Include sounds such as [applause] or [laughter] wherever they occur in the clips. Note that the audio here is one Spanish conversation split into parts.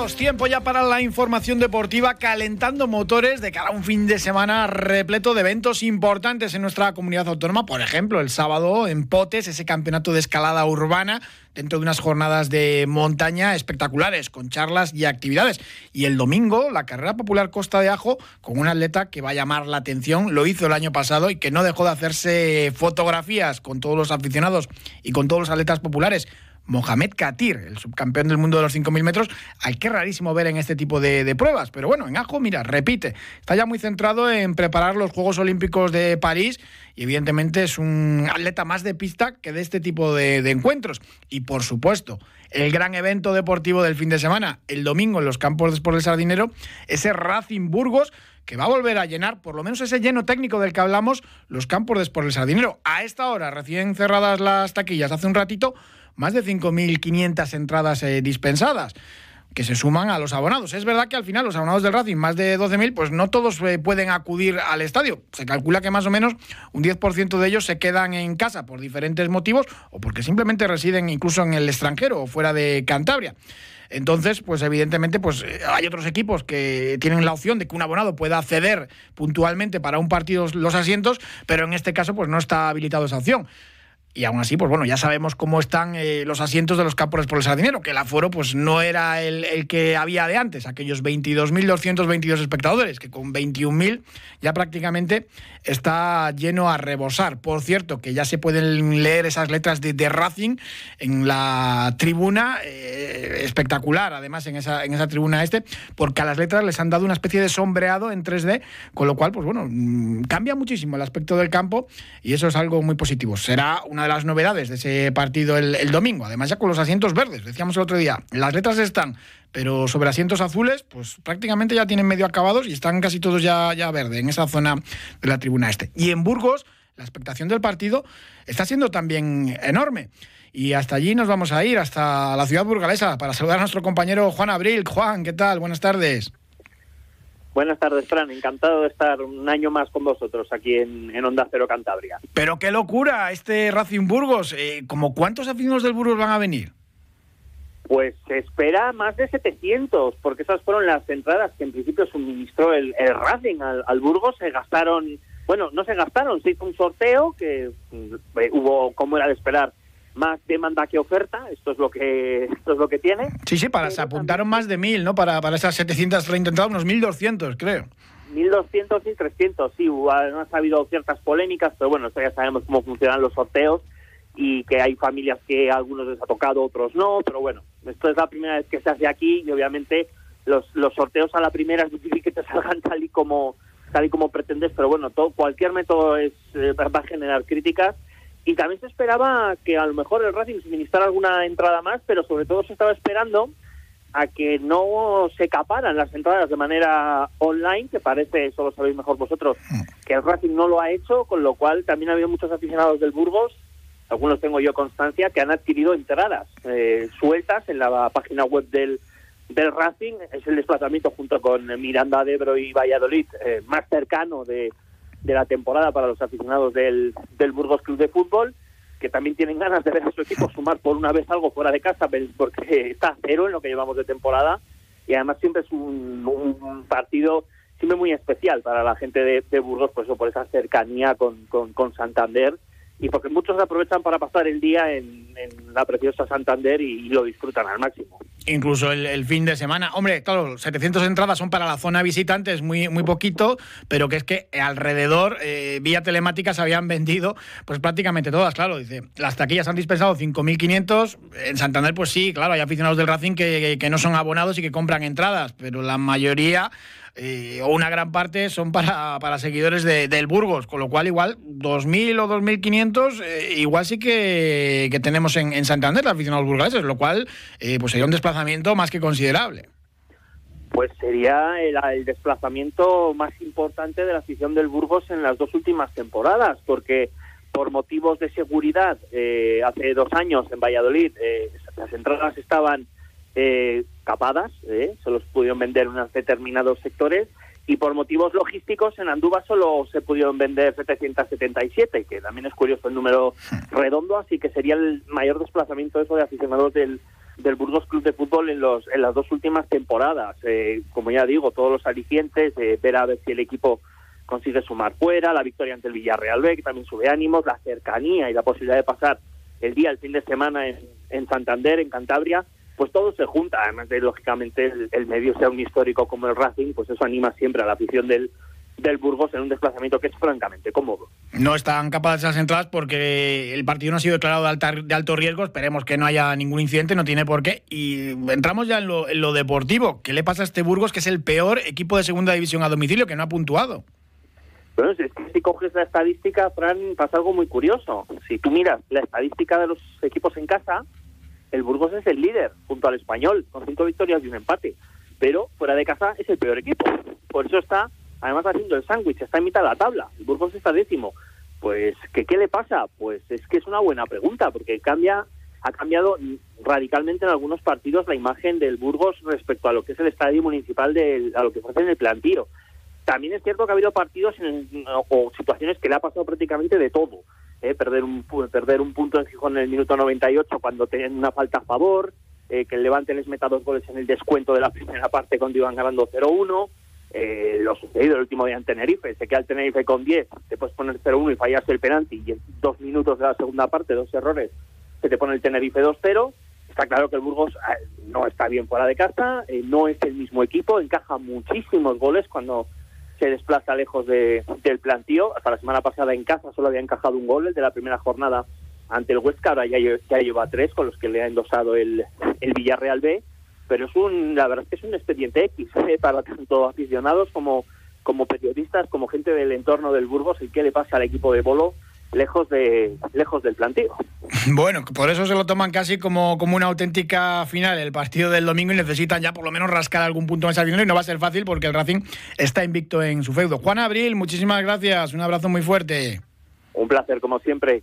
Tiempo ya para la información deportiva, calentando motores de cara a un fin de semana repleto de eventos importantes en nuestra comunidad autónoma. Por ejemplo, el sábado en Potes, ese campeonato de escalada urbana dentro de unas jornadas de montaña espectaculares, con charlas y actividades. Y el domingo, la carrera popular Costa de Ajo, con un atleta que va a llamar la atención, lo hizo el año pasado y que no dejó de hacerse fotografías con todos los aficionados y con todos los atletas populares. Mohamed Katir, el subcampeón del mundo de los 5.000 metros, al que rarísimo ver en este tipo de, pruebas. Pero bueno, en Ajo, mira, repite, está ya muy centrado en preparar los Juegos Olímpicos de París y evidentemente es un atleta más de pista que de este tipo de, de encuentros. Y por supuesto, el gran evento deportivo del fin de semana, el domingo en los campos de Sport del Sardinero, ese Racing Burgos que va a volver a llenar, por lo menos ese lleno técnico del que hablamos, los campos de Sport del Sardinero. A esta hora, recién cerradas las taquillas hace un ratito, más de 5.500 entradas eh, dispensadas que se suman a los abonados. Es verdad que al final los abonados del Racing, más de 12.000, pues no todos eh, pueden acudir al estadio. Se calcula que más o menos un 10% de ellos se quedan en casa por diferentes motivos o porque simplemente residen incluso en el extranjero o fuera de Cantabria. Entonces, pues evidentemente, pues hay otros equipos que tienen la opción de que un abonado pueda acceder puntualmente para un partido los asientos, pero en este caso, pues no está habilitado esa opción. Y aún así, pues bueno, ya sabemos cómo están eh, los asientos de los campos por el Sardinero, que el aforo pues no era el, que había de antes, aquellos 22.222 espectadores, que con 21.000 ya prácticamente está lleno a rebosar. Por cierto, que ya se pueden leer esas letras de, de Racing en la tribuna, eh, espectacular además en esa, en esa tribuna este, porque a las letras les han dado una especie de sombreado en 3D, con lo cual, pues bueno, mm, cambia muchísimo el aspecto del campo y eso es algo muy positivo. Será una de las novedades de ese partido el, el, domingo. Además, ya con los asientos verdes, decíamos el otro día, las letras están, pero sobre asientos azules, pues prácticamente ya tienen medio acabados y están casi todos ya, ya verde en esa zona de la tribuna este. Y en Burgos, la expectación del partido está siendo también enorme. Y hasta allí nos vamos a ir, hasta la ciudad burgalesa, para saludar a nuestro compañero Juan Abril. Juan, ¿qué tal? Buenas tardes. Buenas tardes, Fran. Encantado de estar un año más con vosotros aquí en, en Onda Cero Cantabria. Pero qué locura este Racing Burgos. Eh, ¿Cómo cuántos aficionados del Burgos van a venir? Pues se espera más de 700, porque esas fueron las entradas que en principio suministró el, el Racing al, al, Burgos. Se gastaron, bueno, no se gastaron, se hizo un sorteo que eh, hubo, como era de esperar, más demanda que oferta, esto es lo que esto es lo que tiene. Sí, sí, para, se apuntaron más de mil, ¿no? Para, para esas 730 entradas, unos 1.200, creo. 1.200 y 300, sí, además ha habido ciertas polémicas, pero bueno, esto ya sabemos cómo funcionan los sorteos y que hay familias que a algunos les ha tocado, otros no, pero bueno, esto es la primera vez que se hace aquí y obviamente los, los sorteos a la primera es difícil que te [laughs] salgan tal y como tal y como pretendes, pero bueno, todo, cualquier método es, eh, va a generar críticas y también se esperaba que a lo mejor el Racing suministrara alguna entrada más, pero sobre todo se estaba esperando a que no se caparan las entradas de manera online, que parece, eso lo sabéis mejor vosotros, que el Racing no lo ha hecho, con lo cual también ha habido muchos aficionados del Burgos, algunos tengo yo constancia, que han adquirido entradas eh, sueltas en la página web del, del Racing. Es el desplazamiento junto con Miranda de Ebro y Valladolid eh, más cercano de, de la temporada para los aficionados del, del Burgos Club de Fútbol, que también tienen ganas de ver a su equipo [laughs] sumar por una vez algo fuera de casa, porque está cero en lo que llevamos de temporada, y además siempre es un, un partido siempre muy especial para la gente de, de Burgos, por eso por esa cercanía con, con, con Santander, y porque muchos aprovechan para pasar el día en, la preciosa Santander y, lo disfrutan al máximo. Incluso el, fin de semana. Hombre, claro, 700 entradas son para la zona visitante, es muy, muy poquito, pero que es que alrededor, eh, vía telemática, se habían vendido pues prácticamente todas, claro. Dice, las taquillas han dispensado 5.500. En Santander, pues sí, claro, hay aficionados del Racing que, que no son abonados y que compran entradas, pero la mayoría eh, o una gran parte son para, para seguidores de, del Burgos, con lo cual igual 2.000 o 2.500 eh, igual sí que, que tenemos en, en, Santander, la aficionados burgaleses, lo cual eh, pues sería un desplazamiento más que considerable. Pues sería el, el, desplazamiento más importante de la afición del Burgos en las dos últimas temporadas, porque por motivos de seguridad, eh, hace dos años en Valladolid eh, las entradas estaban eh, capadas, ¿eh? se los pudieron vender en unos determinados sectores y por motivos logísticos en Andúba solo se pudieron vender 777, que también es curioso el número redondo, así que sería el mayor desplazamiento eso de aficionados del, del Burgos Club de Fútbol en, los, en las dos últimas temporadas. Eh, como ya digo, todos los alicientes, eh, ver a ver si el equipo consigue sumar fuera, la victoria ante el Villarreal B, que también sube ánimos, la cercanía y la posibilidad de pasar el día, el fin de semana en, en Santander, en Cantabria, pues todo se junta, además de, lógicamente, el, medio sea un histórico como el Racing, pues eso anima siempre a la afición del, del Burgos en un desplazamiento que es francamente cómodo. No están capaces las entradas porque el partido no ha sido declarado de, de, alto riesgo. Esperemos que no haya ningún incidente, no tiene por qué. Y entramos ya en lo, en lo, deportivo. ¿Qué le pasa a este Burgos, que es el peor equipo de segunda división a domicilio, que no ha puntuado? Bueno, es que si coges la estadística, Fran, pasa algo muy curioso. Si tú miras la estadística de los equipos en casa, el Burgos es el líder junto al español, con cinco victorias y un empate. Pero fuera de casa es el peor equipo. Por eso está, además, haciendo el sándwich, está en mitad de la tabla. El Burgos está décimo. Pues, ¿qué, ¿qué le pasa? Pues es que es una buena pregunta, porque cambia ha cambiado radicalmente en algunos partidos la imagen del Burgos respecto a lo que es el estadio municipal, de, a lo que fue en el plantío. También es cierto que ha habido partidos o situaciones que le ha pasado prácticamente de todo. ¿Eh? perder, un, perder un punto en Gijón en el minuto 98 cuando tenían una falta a favor, eh, que el Levante les meta dos goles en el descuento de la [laughs] primera parte cuando iban ganando 0-1. Eh, lo sucedido el último día en Tenerife, se queda el Tenerife con 10, te puedes poner 0-1 y fallas el penalti y en dos minutos de la segunda parte, dos errores, se te pone el Tenerife 2-0. Está claro que el Burgos no está bien fuera de casa, no es el mismo equipo, encaja muchísimos goles cuando se desplaza lejos de, del plantío. Hasta la semana pasada en casa solo había encajado un gol, el de la primera jornada ante el Huesca, ahora ya, lleva tres con los que le ha endosado el, el Villarreal B. Pero es un, la verdad es que es un expediente X ¿eh? para tanto aficionados como, como periodistas, como gente del entorno del Burgos, y qué le pasa al equipo de Bolo lejos de lejos del planteo. Bueno, por eso se lo toman casi como, como una auténtica final el partido del domingo y necesitan ya por lo menos rascar algún punto en esa final y no va a ser fácil porque el Racing está invicto en su feudo. Juan Abril, muchísimas gracias, un abrazo muy fuerte. Un placer como siempre.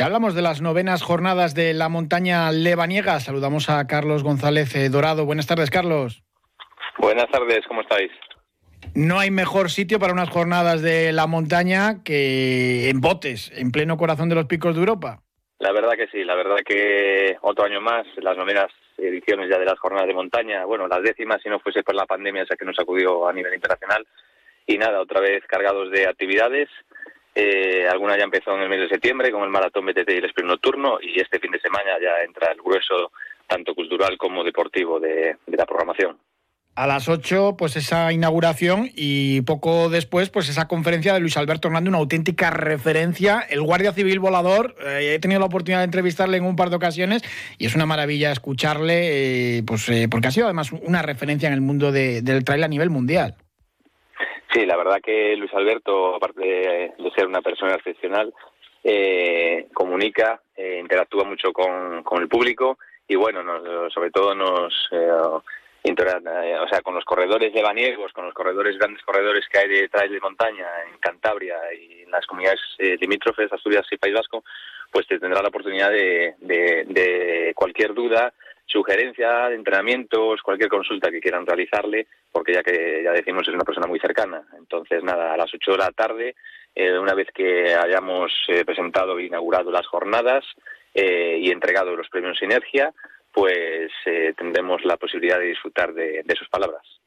Ya hablamos de las novenas jornadas de la montaña lebaniega. Saludamos a Carlos González eh, Dorado. Buenas tardes, Carlos. Buenas tardes, ¿cómo estáis? No hay mejor sitio para unas jornadas de la montaña que en Botes, en pleno corazón de los picos de Europa. La verdad que sí, la verdad que otro año más, las novenas ediciones ya de las jornadas de montaña, bueno, las décimas si no fuese por la pandemia, esa que nos acudió a nivel internacional. Y nada, otra vez cargados de actividades eh, ya empezó en el mes de septiembre con el maratón BTT y el sprint nocturno y este fin de semana ya entra el grueso tanto cultural como deportivo de, la programación. A las 8, pues esa inauguración y poco después, pues esa conferencia de Luis Alberto Hernández, una auténtica referencia. El Guardia Civil Volador, eh, he tenido la oportunidad de entrevistarle en un par de ocasiones y es una maravilla escucharle, eh, pues porque ha sido además una referencia en el mundo del trail a nivel mundial. Sí, la verdad que Luis Alberto, aparte de, ser una persona excepcional, eh, comunica, eh, interactúa mucho con, con, el público y bueno, sobre todo nos eh, o sea, con los corredores lebaniegos, con los corredores grandes corredores que hay de trail de montaña en Cantabria y en las comunidades limítrofes, Asturias y País Vasco, pues te tendrá la oportunidad de, de, de cualquier duda sugerencia entrenamientos, cualquier consulta que quieran realizarle, porque ya que ya decimos es una persona muy cercana. Entonces, nada, a las 8 de la tarde, eh, una vez que hayamos eh, presentado e inaugurado las jornadas eh, y entregado los premios Sinergia, pues tendremos la posibilidad de disfrutar de sus palabras.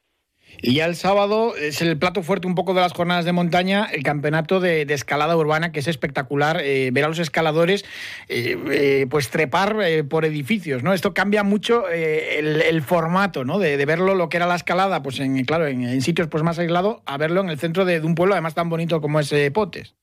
Y ya el sábado es el plato fuerte un poco de las jornadas de montaña, el campeonato de, escalada urbana, que es espectacular. Eh, ver a los escaladores eh, eh, pues trepar por edificios, ¿no? Esto cambia mucho el, formato, ¿no? De, verlo lo que era la escalada, pues en, claro, en, sitios pues más aislados, a verlo en el centro de, un pueblo además tan bonito como es Potes.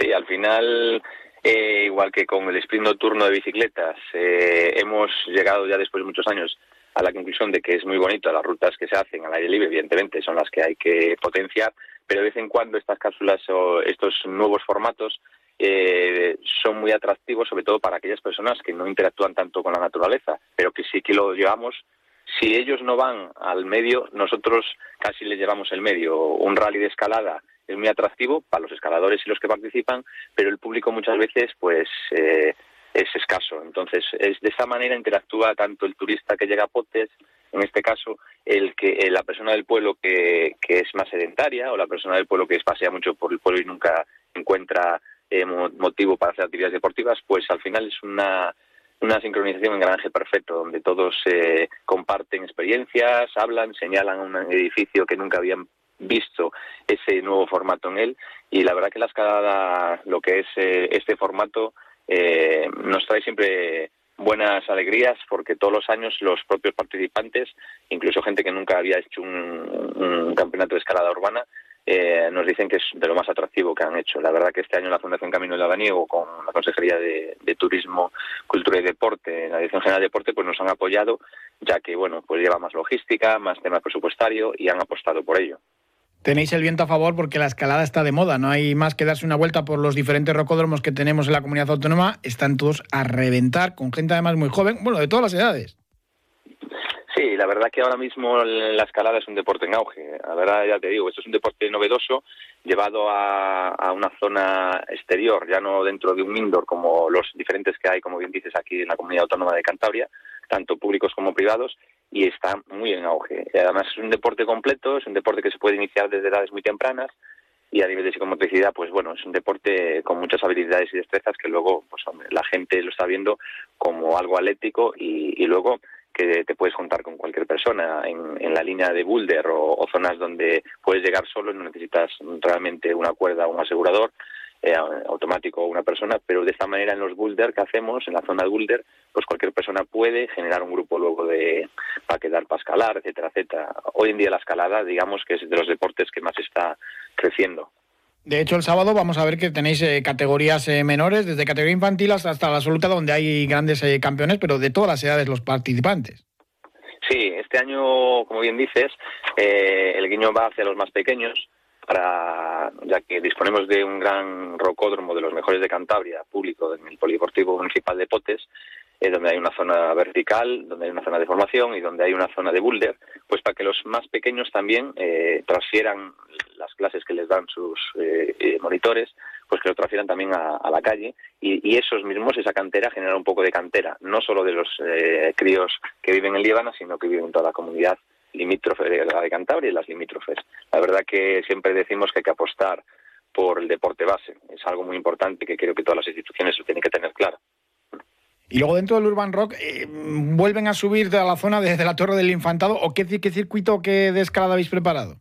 Sí, al final igual que con el sprint nocturno de bicicletas, hemos llegado ya después de muchos años a la conclusión de que es muy bonito las rutas que se hacen al aire libre, evidentemente son las que hay que potenciar, pero de vez en cuando estas cápsulas o estos nuevos formatos eh, son muy atractivos, sobre todo para aquellas personas que no interactúan tanto con la naturaleza, pero que sí que lo llevamos. Si ellos no van al medio, nosotros casi les llevamos el medio. Un rally de escalada es muy atractivo para los escaladores y los que participan, pero el público muchas veces pues eh, es escaso. Entonces, es, de esa manera interactúa tanto el turista que llega a Potes, en este caso, el que eh, la persona del pueblo que, que es más sedentaria o la persona del pueblo que pasea mucho por el pueblo y nunca encuentra eh, motivo para hacer actividades deportivas, pues al final es una, una sincronización en granje perfecto, donde todos eh, comparten experiencias, hablan, señalan un edificio que nunca habían visto ese nuevo formato en él y la verdad que la escalada, lo que es eh, este formato, eh, nos trae siempre buenas alegrías porque todos los años los propios participantes, incluso gente que nunca había hecho un, campeonato de escalada urbana, eh, nos dicen que es de lo más atractivo que han hecho. La verdad que este año la Fundación Camino del Abaniego, con la Consejería de, Turismo, Cultura y Deporte, la Dirección General de Deporte, pues nos han apoyado, ya que, bueno, pues lleva más logística, más tema presupuestario y han apostado por ello. Tenéis el viento a favor porque la escalada está de moda, no hay más que darse una vuelta por los diferentes rocódromos que tenemos en la comunidad autónoma, están todos a reventar, con gente además muy joven, bueno, de todas las edades. Sí, la verdad que ahora mismo la escalada es un deporte en auge. La verdad, ya te digo, esto es un deporte novedoso llevado a, una zona exterior, ya no dentro de un indoor como los diferentes que hay, como bien dices, aquí en la comunidad autónoma de Cantabria, tanto públicos como privados, y está muy en auge. Además es un deporte completo, es un deporte que se puede iniciar desde edades muy tempranas y a nivel de psicomotricidad, pues bueno, es un deporte con muchas habilidades y destrezas que luego, pues la gente lo está viendo como algo atlético y, luego que te puedes juntar con cualquier persona en, la línea de boulder o, zonas donde puedes llegar solo no necesitas realmente una cuerda o un asegurador eh, automático una persona, pero de esta manera en los boulder que hacemos, en la zona de boulder, pues cualquier persona puede generar un grupo luego de para quedar para escalar, etcétera, etcétera. Hoy en día la escalada, digamos que es de los deportes que más está creciendo. De hecho, el sábado vamos a ver que tenéis eh, categorías eh, menores, desde categoría infantil hasta la absoluta, donde hay grandes eh, campeones, pero de todas las edades los participantes. Sí, este año, como bien dices, el guiño va hacia los más pequeños, para, ya que disponemos de un gran rocódromo de los mejores de Cantabria, público, en el Polideportivo Municipal de Potes, donde hay una zona vertical, donde hay una zona de formación y donde hay una zona de boulder, pues para que los más pequeños también eh, transfieran las clases que les dan sus eh, eh, monitores, pues que lo transfieran también a, la calle. Y, esos mismos, esa cantera, genera un poco de cantera, no solo de los críos que viven en Líbana, sino que viven en toda la comunidad limítrofe de la de Cantabria y las limítrofes. La verdad que siempre decimos que hay que apostar por el deporte base. Es algo muy importante que creo que todas las instituciones lo tienen que tener claro. Y luego dentro del Urban Rock, eh, ¿vuelven a subir de la zona desde la Torre del Infantado o qué, qué circuito, qué de escalada habéis preparado?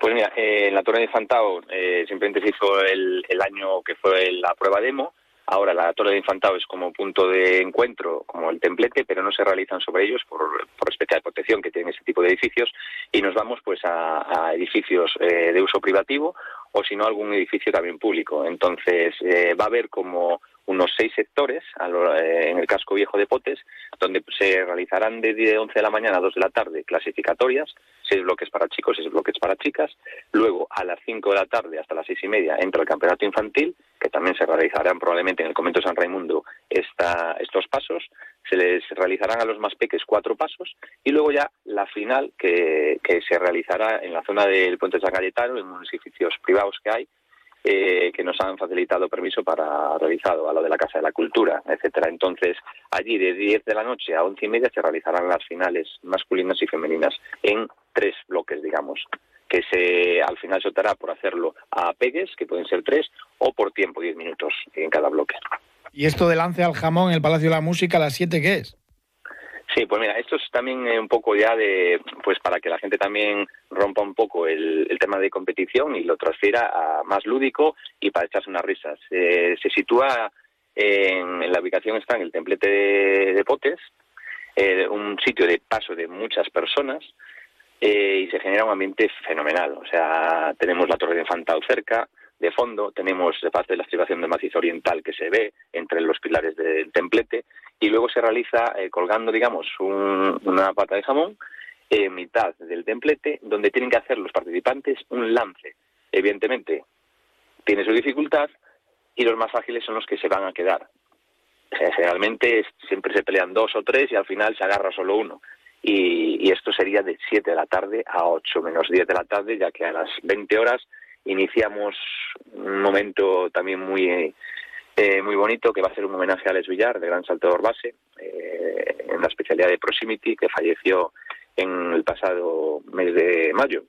Pues mira, eh, en la Torre del Infantado eh, simplemente se hizo el, año que fue la prueba demo. Ahora la Torre del Infantado es como punto de encuentro, como el templete, pero no se realizan sobre ellos por, por especial protección que tienen ese tipo de edificios. Y nos vamos pues a, edificios de uso privativo o si no algún edificio también público. Entonces va a haber como unos seis sectores eh, en el casco viejo de Potes, donde se realizarán de 11 de la mañana a 2 de la tarde clasificatorias, seis bloques para chicos, seis bloques para chicas. Luego, a las 5 de la tarde hasta las seis y media, entra el campeonato infantil, que también se realizarán probablemente en el convento San Raimundo esta, estos pasos. Se les realizarán a los más peques cuatro pasos y luego ya la final que, se realizará en la zona del puente San Cayetano, en edificios privados que hay, eh, que nos han facilitado permiso para realizado a lo de la Casa de la Cultura, etcétera. Entonces, allí de 10 de la noche a 11 y media se realizarán las finales masculinas y femeninas en tres bloques, digamos que se al final se optará por hacerlo a pegues, que pueden ser tres, o por tiempo, 10 minutos en cada bloque. ¿Y esto de lance al jamón en el Palacio de la Música a las 7 qué es? Sí, pues mira, esto es también eh, un poco ya de, pues para que la gente también rompa un poco el, tema de competición y lo transfiera a más lúdico y para echarse unas risas. Eh, se sitúa en, la ubicación, está en el templete de, Potes, eh, un sitio de paso de muchas personas y se genera un ambiente fenomenal. O sea, tenemos la Torre de Infantado cerca, de fondo, tenemos parte de la estribación del macizo oriental que se ve entre los pilares del templete y luego se realiza eh, colgando, digamos, una pata de jamón en mitad del templete donde tienen que hacer los participantes un lance. Evidentemente, tiene su dificultad y los más ágiles son los que se van a quedar. Generalmente siempre se pelean dos o tres y al final se agarra solo uno. Y, esto sería de 7 de la tarde a 8 menos 10 de la tarde, ya que a las 20 horas iniciamos un momento también muy eh, muy bonito que va a ser un homenaje a Les Villar, de gran saltador base, eh, en la especialidad de Proximity, que falleció en el pasado mes de mayo.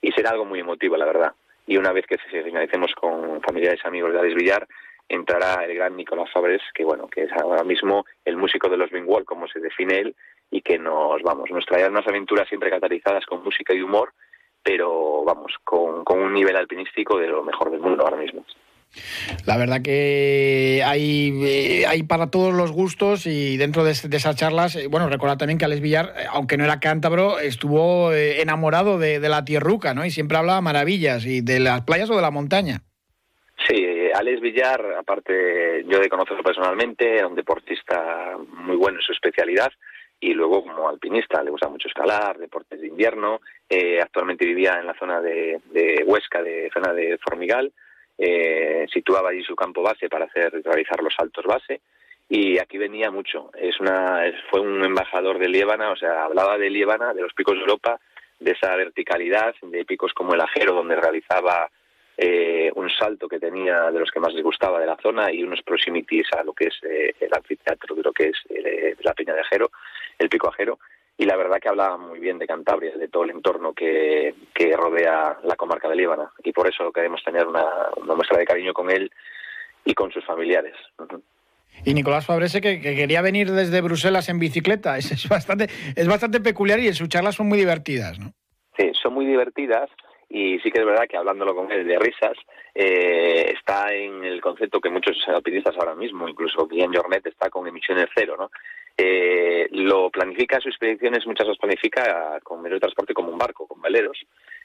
Y será algo muy emotivo, la verdad. Y una vez que finalicemos con familiares y amigos de Alex Villar, entrará el gran Nicolás Fabres, que bueno, que es ahora mismo el músico de los Wall, como se define él, y que nos, vamos, nos traerá unas aventuras siempre catalizadas con música y humor, pero vamos, con, con un nivel alpinístico de lo mejor del mundo ahora mismo. La verdad que hay, eh, hay para todos los gustos y dentro de, esas charlas, eh, bueno, recordar también que Alex Villar, eh, aunque no era cántabro, estuvo enamorado de, de, la tierruca, ¿no? Y siempre hablaba maravillas, y de las playas o de la montaña. Sí, Alex Villar, aparte yo de conocerlo personalmente, era un deportista muy bueno en su especialidad y luego como alpinista le gusta mucho escalar, deportes de invierno, actualmente vivía en la zona de, de Huesca, de zona de Formigal, eh, situaba allí su campo base para hacer realizar los saltos base y aquí venía mucho. Es una, fue un embajador de Líbana, o sea, hablaba de Líbana, de los picos de Europa, de esa verticalidad, de picos como el Ajero, donde realizaba eh, un salto que tenía de los que más les gustaba de la zona y unos proximities a lo que es eh, el anfiteatro de lo que es eh, la Peña de Ajero, el pico Ajero y la verdad que hablaba muy bien de Cantabria, de todo el entorno que, que rodea la comarca de Líbana y por eso queremos tener una, muestra de cariño con él y con sus familiares. Y Nicolás Fabrese que, quería venir desde Bruselas en bicicleta, [laughs] es, es, bastante, es bastante peculiar y sus charlas son muy divertidas, ¿no? Sí, son muy divertidas y sí que es verdad que hablándolo con él de risas, eh, está en el concepto que muchos alpinistas ahora mismo, incluso Guillaume Jornet, está con emisiones cero, ¿no? Eh, lo planifica, sus expediciones muchas las planifica con medio de transporte como un barco, con veleros,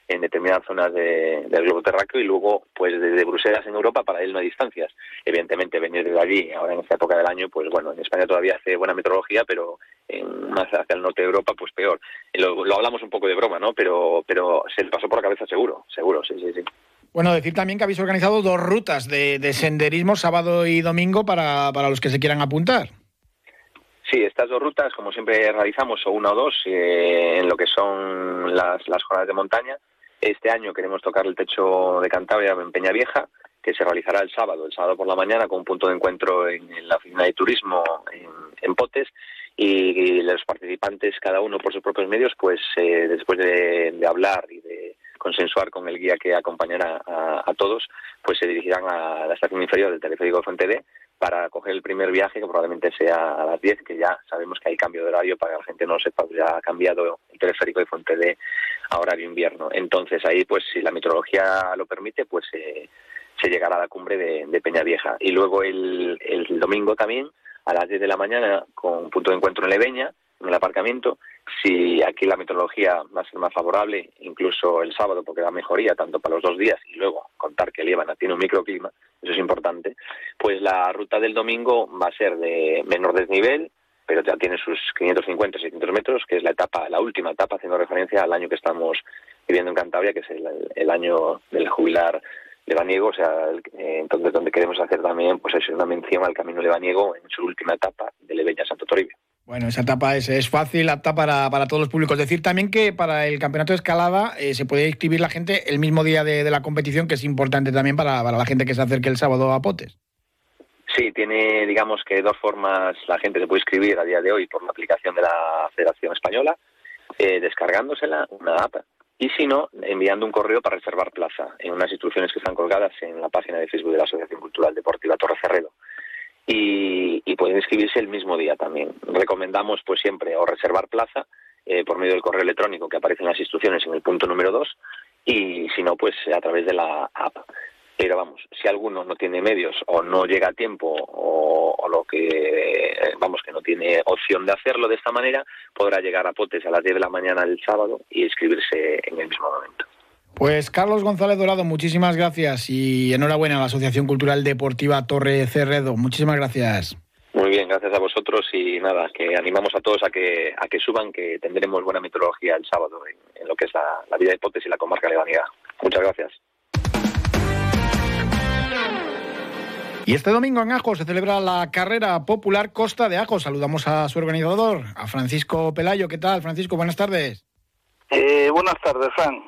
en determinadas zonas del globo terráqueo y luego, pues desde Bruselas en Europa, para él no hay distancias. Evidentemente, venir de allí, ahora en esta época del año, pues bueno, en España todavía hace buena meteorología, pero en, más hacia el norte de Europa, pues peor. Lo, lo hablamos un poco de broma, ¿no? Pero, pero se le pasó por la cabeza seguro, seguro, sí, sí, sí. Bueno, decir también que habéis organizado dos rutas de, senderismo sábado y domingo para, para, los que se quieran apuntar. Sí, estas dos rutas, como siempre realizamos, o una o dos, eh, en lo que son las, las jornadas de montaña. Este año queremos tocar el techo de Cantabria en Peña Vieja, que se realizará el sábado, el sábado por la mañana, con un punto de encuentro en, la oficina de turismo en, Potes. Y, los participantes, cada uno por sus propios medios, pues eh, después de hablar y de consensuar con el guía que acompañará a, todos, pues se dirigirán a la estación inferior del teleférico de Fuente D para coger el primer viaje, que probablemente sea a las 10, que ya sabemos que hay cambio de horario para que la gente no lo sepa, pues ya ha cambiado el teleférico de Fuente D a horario invierno. Entonces ahí, pues si la meteorología lo permite, pues eh, se llegará a la cumbre de, de Peña Vieja. Y luego el, el domingo también, a las 10 de la mañana, con punto de encuentro en Leveña, en el aparcamiento. Si aquí la meteorología va a ser más favorable, incluso el sábado, porque da mejoría tanto para los dos días y luego contar que Líbana tiene un microclima, eso es importante, pues la ruta del domingo va a ser de menor desnivel, pero ya tiene sus 550, 600 metros, que es la etapa, la última etapa, haciendo referencia al año que estamos viviendo en Cantabria, que es el, año del jubilar lebaniego, o sea, entonces donde queremos hacer también pues es una mención al camino lebaniego en su última etapa de Leveña Santo Toribio. Bueno, esa etapa es, es fácil, apta para, para, todos los públicos. Decir también que para el campeonato de escalada eh, se puede inscribir la gente el mismo día de, la competición, que es importante también para, la gente que se acerque el sábado a Potes. Sí, tiene, digamos que dos formas la gente se puede inscribir a día de hoy por la aplicación de la Federación Española, eh, descargándosela, una app, y si no, enviando un correo para reservar plaza en unas instrucciones que están colgadas en la página de Facebook de la Asociación Cultural Deportiva Torre Cerredo y, y, pueden inscribirse el mismo día también. Recomendamos pues siempre o reservar plaza eh, por medio del correo electrónico que aparece en las instrucciones en el punto número 2 y si no pues a través de la app. Pero vamos, si alguno no tiene medios o no llega a tiempo o, lo que, vamos, que no tiene opción de hacerlo de esta manera, podrá llegar a Potes a las 10 de la mañana del sábado y inscribirse en el mismo momento. Pues Carlos González Dorado, muchísimas gracias y enhorabuena a la Asociación Cultural Deportiva Torre Cerredo. Muchísimas gracias. Muy bien, gracias a vosotros y nada, que animamos a todos a que a que suban, que tendremos buena metodología el sábado en, lo que es la, vida de hipótesis y la comarca de Vanidad. Muchas gracias. Y este domingo en Ajo se celebra la carrera popular Costa de Ajo. Saludamos a su organizador, a Francisco Pelayo. ¿Qué tal, Francisco? Buenas tardes. Eh, buenas tardes, Fran.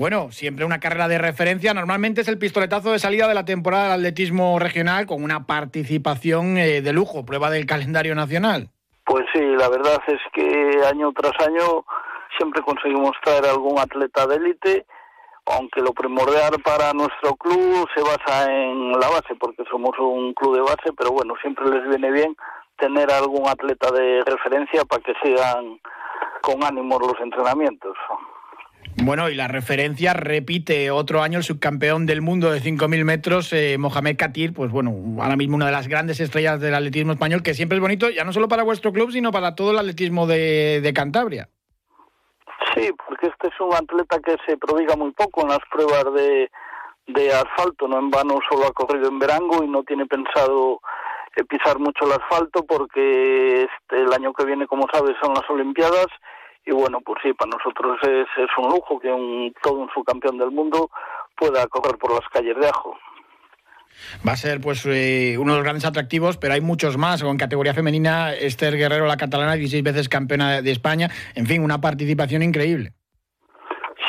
Bueno, siempre una carrera de referencia. Normalmente es el pistoletazo de salida de la temporada del atletismo regional con una participación eh, de lujo, prueba del calendario nacional. Pues sí, la verdad es que año tras año siempre conseguimos traer algún atleta de élite, aunque lo primordial para nuestro club se basa en la base, porque somos un club de base, pero bueno, siempre les viene bien tener algún atleta de referencia para que sigan con ánimo los entrenamientos. Bueno, y la referencia repite otro año el subcampeón del mundo de 5.000 metros, eh, Mohamed Katir, pues bueno, ahora mismo una de las grandes estrellas del atletismo español, que siempre es bonito, ya no solo para vuestro club, sino para todo el atletismo de, Cantabria. Sí, porque este es un atleta que se prodiga muy poco en las pruebas de, de asfalto, no en vano solo ha corrido en Verango y no tiene pensado eh, pisar mucho el asfalto porque este, el año que viene, como sabes, son las Olimpiadas y bueno, pues sí, para nosotros es, es un lujo que un, todo un subcampeón del mundo pueda correr por las calles de Ajo. Va a ser pues eh, uno de los grandes atractivos, pero hay muchos más. En categoría femenina, Esther Guerrero, la catalana, 16 veces campeona de España. En fin, una participación increíble.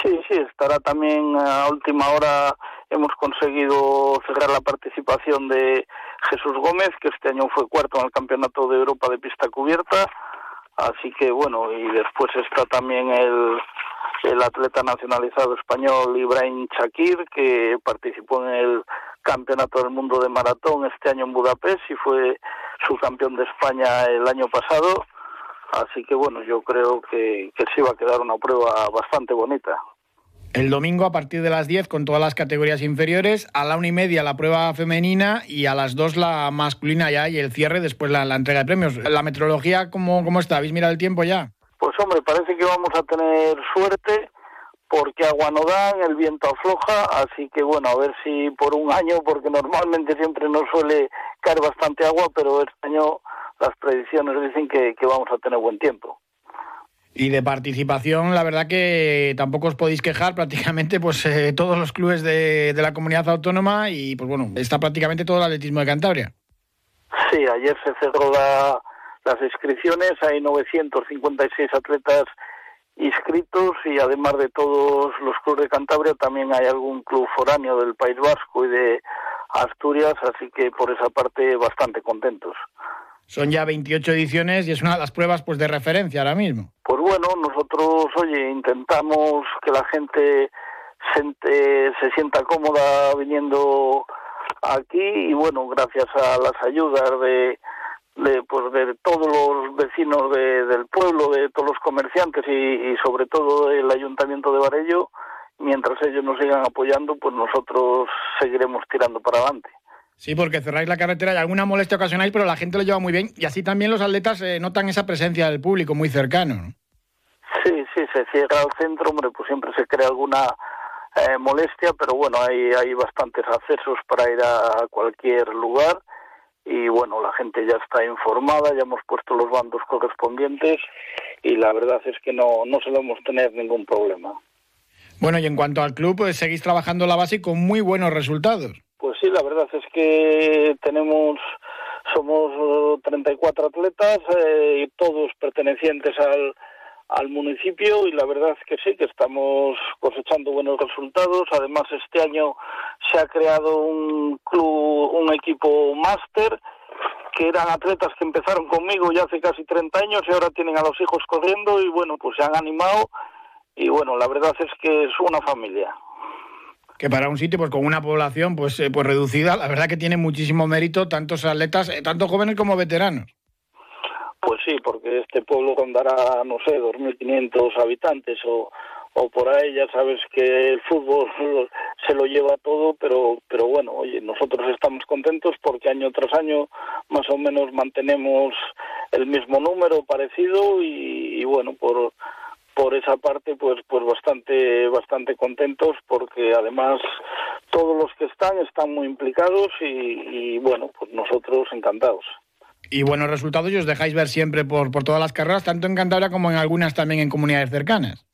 Sí, sí, estará también a última hora. Hemos conseguido cerrar la participación de Jesús Gómez, que este año fue cuarto en el Campeonato de Europa de Pista Cubierta. Así que bueno, y después está también el, el atleta nacionalizado español Ibrahim Shakir, que participó en el Campeonato del Mundo de Maratón este año en Budapest y fue subcampeón de España el año pasado. Así que bueno, yo creo que, que sí va a quedar una prueba bastante bonita. El domingo a partir de las 10 con todas las categorías inferiores, a la una y media la prueba femenina y a las 2 la masculina ya y el cierre después la, entrega de premios. ¿La meteorología cómo, cómo está? ¿Habéis mirado el tiempo ya? Pues hombre, parece que vamos a tener suerte porque agua no dan, el viento afloja, así que bueno, a ver si por un año, porque normalmente siempre nos suele caer bastante agua, pero este año las predicciones dicen que vamos a tener buen tiempo. Y de participación, la verdad que tampoco os podéis quejar, [laughs] prácticamente pues eh, todos los clubes de, la comunidad autónoma y pues bueno, está prácticamente todo el atletismo de Cantabria. Sí, ayer se cerró las inscripciones, hay 956 atletas inscritos y además de todos los clubes de Cantabria también hay algún club foráneo del País Vasco y de Asturias, así que por esa parte bastante contentos. Son ya 28 ediciones y es una de las pruebas pues de referencia ahora mismo. Pues bueno, nosotros, oye, intentamos que la gente se, se sienta cómoda viniendo aquí y bueno, gracias a las ayudas de, de, pues de todos los vecinos del pueblo, de todos los comerciantes y, y sobre todo el ayuntamiento de Varello, mientras ellos nos sigan apoyando, pues nosotros seguiremos tirando para adelante. Sí, porque cerráis la carretera y alguna molestia ocasional, pero la gente lo lleva muy bien y así también los atletas eh, notan esa presencia del público muy cercano. Sí, sí, se cierra el centro, hombre, pues siempre se crea alguna eh, molestia, pero bueno, hay, hay bastantes accesos para ir a cualquier lugar y bueno, la gente ya está informada, ya hemos puesto los bandos correspondientes y la verdad es que no, no solemos tener ningún problema. Bueno, y en cuanto al club, pues seguís trabajando la base con muy buenos resultados. Pues sí, la verdad es que tenemos, somos 34 atletas, eh, todos pertenecientes al, al municipio y la verdad es que sí, que estamos cosechando buenos resultados. Además, este año se ha creado un club, un equipo máster que eran atletas que empezaron conmigo ya hace casi 30 años y ahora tienen a los hijos corriendo y bueno, pues se han animado y bueno, la verdad es que es una familia que para un sitio pues con una población pues, eh, pues reducida, la verdad que tiene muchísimo mérito tantos atletas, eh, tanto jóvenes como veteranos. Pues sí, porque este pueblo rondará, no sé, 2.500 habitantes o, o por ahí, ya sabes que el fútbol [laughs] se lo lleva todo, pero, pero bueno, oye, nosotros estamos contentos porque año tras año más o menos mantenemos el mismo número parecido y bueno, por por esa parte pues pues bastante bastante contentos porque además todos los que están están muy implicados y, bueno pues nosotros encantados. Y buenos resultados y os dejáis ver siempre por, por todas las carreras tanto en Cantabria como en algunas también en comunidades cercanas.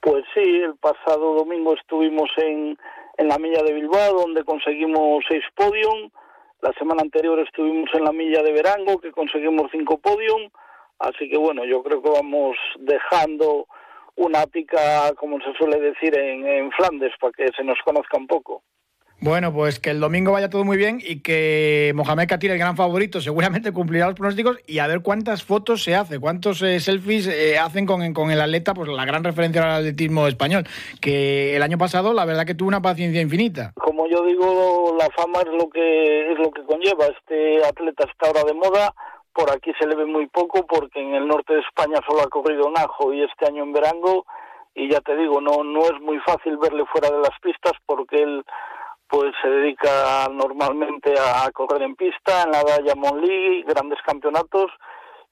Pues sí el pasado domingo estuvimos en en la milla de Bilbao donde conseguimos seis podium. La semana anterior estuvimos en la milla de Verango que conseguimos cinco podium Así que bueno, yo creo que vamos dejando una pica, como se suele decir en, Flandes, para que se nos conozca un poco. Bueno, pues que el domingo vaya todo muy bien y que Mohamed Katir, el gran favorito, seguramente cumplirá los pronósticos y a ver cuántas fotos se hace, cuántos eh, selfies eh, hacen con, con, el atleta, pues la gran referencia al atletismo español, que el año pasado la verdad que tuvo una paciencia infinita. Como yo digo, la fama es lo que es lo que conlleva. Este atleta está ahora de moda, por aquí se le ve muy poco porque en el norte de España solo ha corrido en Ajo y este año en Verango y ya te digo, no no es muy fácil verle fuera de las pistas porque él pues se dedica normalmente a correr en pista, en la Diamond League, grandes campeonatos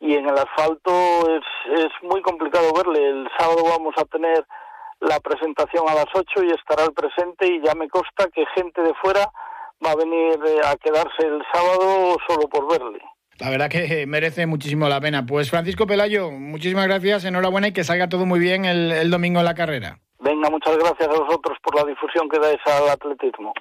y en el asfalto es, es muy complicado verle. El sábado vamos a tener la presentación a las 8 y estará el presente y ya me consta que gente de fuera va a venir eh, a quedarse el sábado solo por verle. La verdad que merece muchísimo la pena. Pues Francisco Pelayo, muchísimas gracias, enhorabuena y que salga todo muy bien el, el domingo en la carrera. Venga, muchas gracias a vosotros por la difusión que dais al atletismo.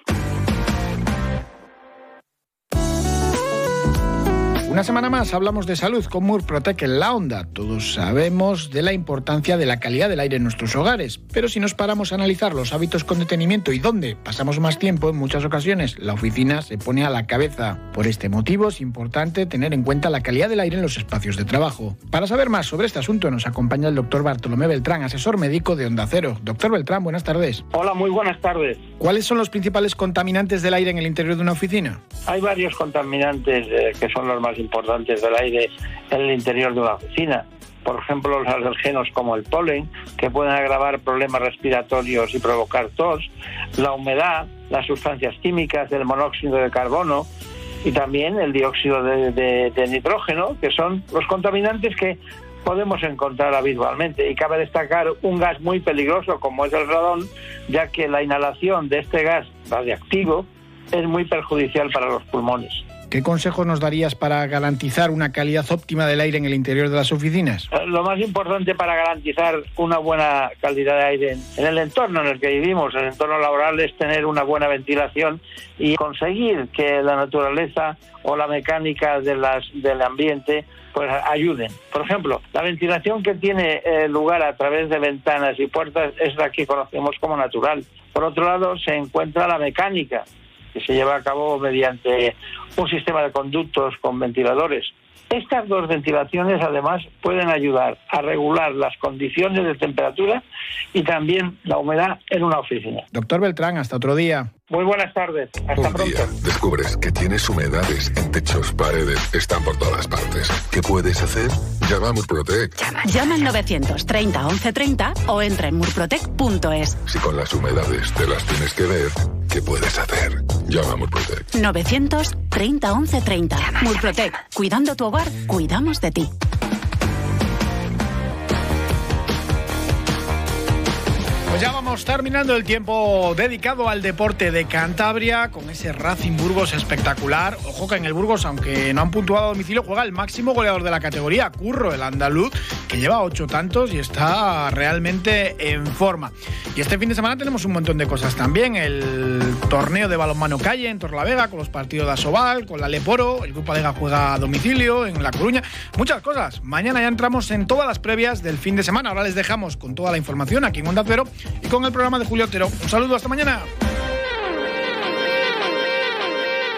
Una semana más hablamos de salud con Murprotec en la onda. Todos sabemos de la importancia de la calidad del aire en nuestros hogares, pero si nos paramos a analizar los hábitos con detenimiento y dónde pasamos más tiempo, en muchas ocasiones la oficina se pone a la cabeza. Por este motivo es importante tener en cuenta la calidad del aire en los espacios de trabajo. Para saber más sobre este asunto nos acompaña el doctor Bartolomé Beltrán, asesor médico de Onda Cero. Doctor Beltrán, buenas tardes. Hola, muy buenas tardes. ¿Cuáles son los principales contaminantes del aire en el interior de una oficina? Hay varios contaminantes eh, que son los más importantes del aire en el interior de una oficina. Por ejemplo, los alergenos como el polen, que pueden agravar problemas respiratorios y provocar tos, la humedad, las sustancias químicas del monóxido de carbono y también el dióxido de, nitrógeno, que son los contaminantes que podemos encontrar habitualmente. Y cabe destacar un gas muy peligroso como es el radón, ya que la inhalación de este gas radiactivo es muy perjudicial para los pulmones. ¿Qué consejos nos darías para garantizar una calidad óptima del aire en el interior de las oficinas? Eh, lo más importante para garantizar una buena calidad de aire en el entorno en el que vivimos, el entorno laboral, es tener una buena ventilación y conseguir que la naturaleza o la mecánica de las, del ambiente pues ayuden. Por ejemplo, la ventilación que tiene eh, lugar a través de ventanas y puertas es la que conocemos como natural. Por otro lado, se encuentra la mecánica, que se lleva a cabo mediante un sistema de conductos con ventiladores. Estas dos ventilaciones además pueden ayudar a regular las condiciones de temperatura y también la humedad en una oficina. Doctor Beltrán, hasta otro día. Muy buenas tardes. Hasta Un pronto. Día descubres que tienes humedades en techos, paredes, están por todas partes. ¿Qué puedes hacer? Llama a Murprotec. Llama, llama al 930 1130 o entra en murprotec.es. Si con las humedades te las tienes que ver, ¿qué puedes hacer? Llama a Murprotec. 930 1130. Murprotec. Cuidando tu hogar, cuidamos de ti. Pues ya vamos terminando el tiempo dedicado al deporte de Cantabria con ese Racing Burgos espectacular. Ojo que en el Burgos, aunque no han puntuado a domicilio, juega el máximo goleador de la categoría, Curro, el andaluz, que lleva ocho tantos y está realmente en forma. Y este fin de semana tenemos un montón de cosas también. El torneo de balonmano calle en Torlavega, con los partidos de Asobal, con la Leporo, el Grupo Alega juega a domicilio en La Coruña. Muchas cosas. Mañana ya entramos en todas las previas del fin de semana. Ahora les dejamos con toda la información aquí en Onda Cero y con el programa de Julio Otero. Un saludo, hasta mañana.